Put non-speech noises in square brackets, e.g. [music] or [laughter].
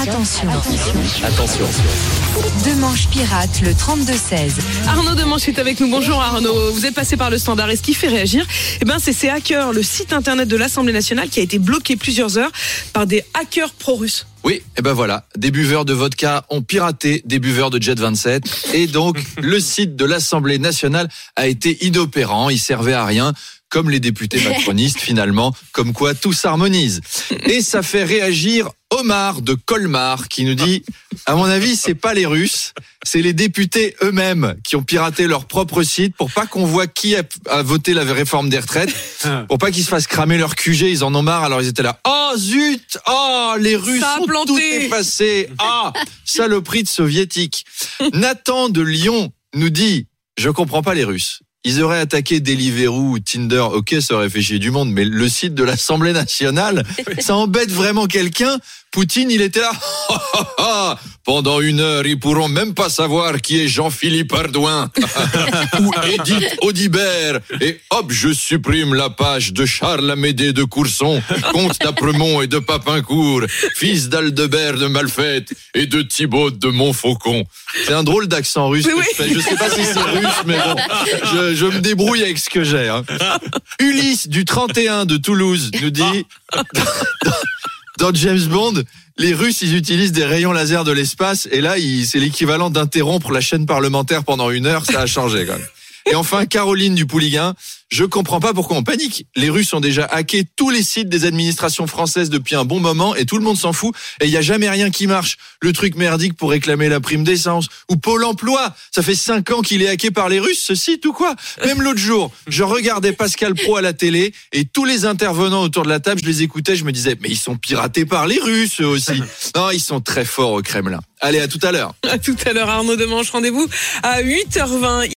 Attention. Attention. Demanche pirate le 32-16. Arnaud Demanche est avec nous. Bonjour Arnaud. Vous êtes passé par le standard et ce qui fait réagir, eh ben, c'est ces hackers, le site internet de l'Assemblée nationale qui a été bloqué plusieurs heures par des hackers pro-russes. Oui, et ben voilà, des buveurs de vodka ont piraté des buveurs de Jet 27 et donc [laughs] le site de l'Assemblée nationale a été inopérant, il servait à rien comme les députés macronistes finalement, comme quoi tout s'harmonise. Et ça fait réagir Omar de Colmar qui nous dit à mon avis, c'est pas les Russes, c'est les députés eux-mêmes qui ont piraté leur propre site pour pas qu'on voit qui a, a voté la réforme des retraites, pour pas qu'ils se fassent cramer leur QG, ils en ont marre, alors ils étaient là. Oh zut Oh, les Russes ont planté. tout effacé Ah, saloperie de soviétique Nathan de Lyon nous dit, je comprends pas les Russes. Ils auraient attaqué Deliveroo ou Tinder, ok, ça aurait fait chier du monde, mais le site de l'Assemblée nationale, [laughs] ça embête vraiment quelqu'un. Poutine, il était là. [laughs] Pendant une heure, ils pourront même pas savoir qui est Jean-Philippe Ardouin [laughs] ou Edith Audibert. Et hop, je supprime la page de Charles Amédée de Courson, comte d'Apremont et de Papincourt, fils d'Aldebert de Malfette et de Thibaut de Montfaucon. C'est un drôle d'accent russe Oui, que je fais. Je sais pas si c'est russe, mais bon, je, je me débrouille avec ce que j'ai. hein. [laughs] Ulysse du 31 de Toulouse nous dit dans James Bond, les Russes, ils utilisent des rayons laser de l'espace, et là, ils- c'est l'équivalent d'interrompre la chaîne parlementaire pendant une heure, ça a changé quand même. Et enfin, Caroline du Pouliguen, je comprends pas pourquoi on panique. Les Russes ont déjà hacké tous les sites des administrations françaises depuis un bon moment et tout le monde s'en fout et il y a jamais rien qui marche. Le truc merdique pour réclamer la prime d'essence ou Pôle emploi, ça fait cinq ans qu'il est hacké par les Russes ce site ou quoi? Même l'autre jour, je regardais Pascal Pro à la télé et tous les intervenants autour de la table, je les écoutais, je me disais mais ils sont piratés par les Russes eux aussi. [laughs] Non, ils sont très forts au Kremlin. Allez, à tout à l'heure. À tout à l'heure Arnaud Demanche. Rendez-vous à 8h20.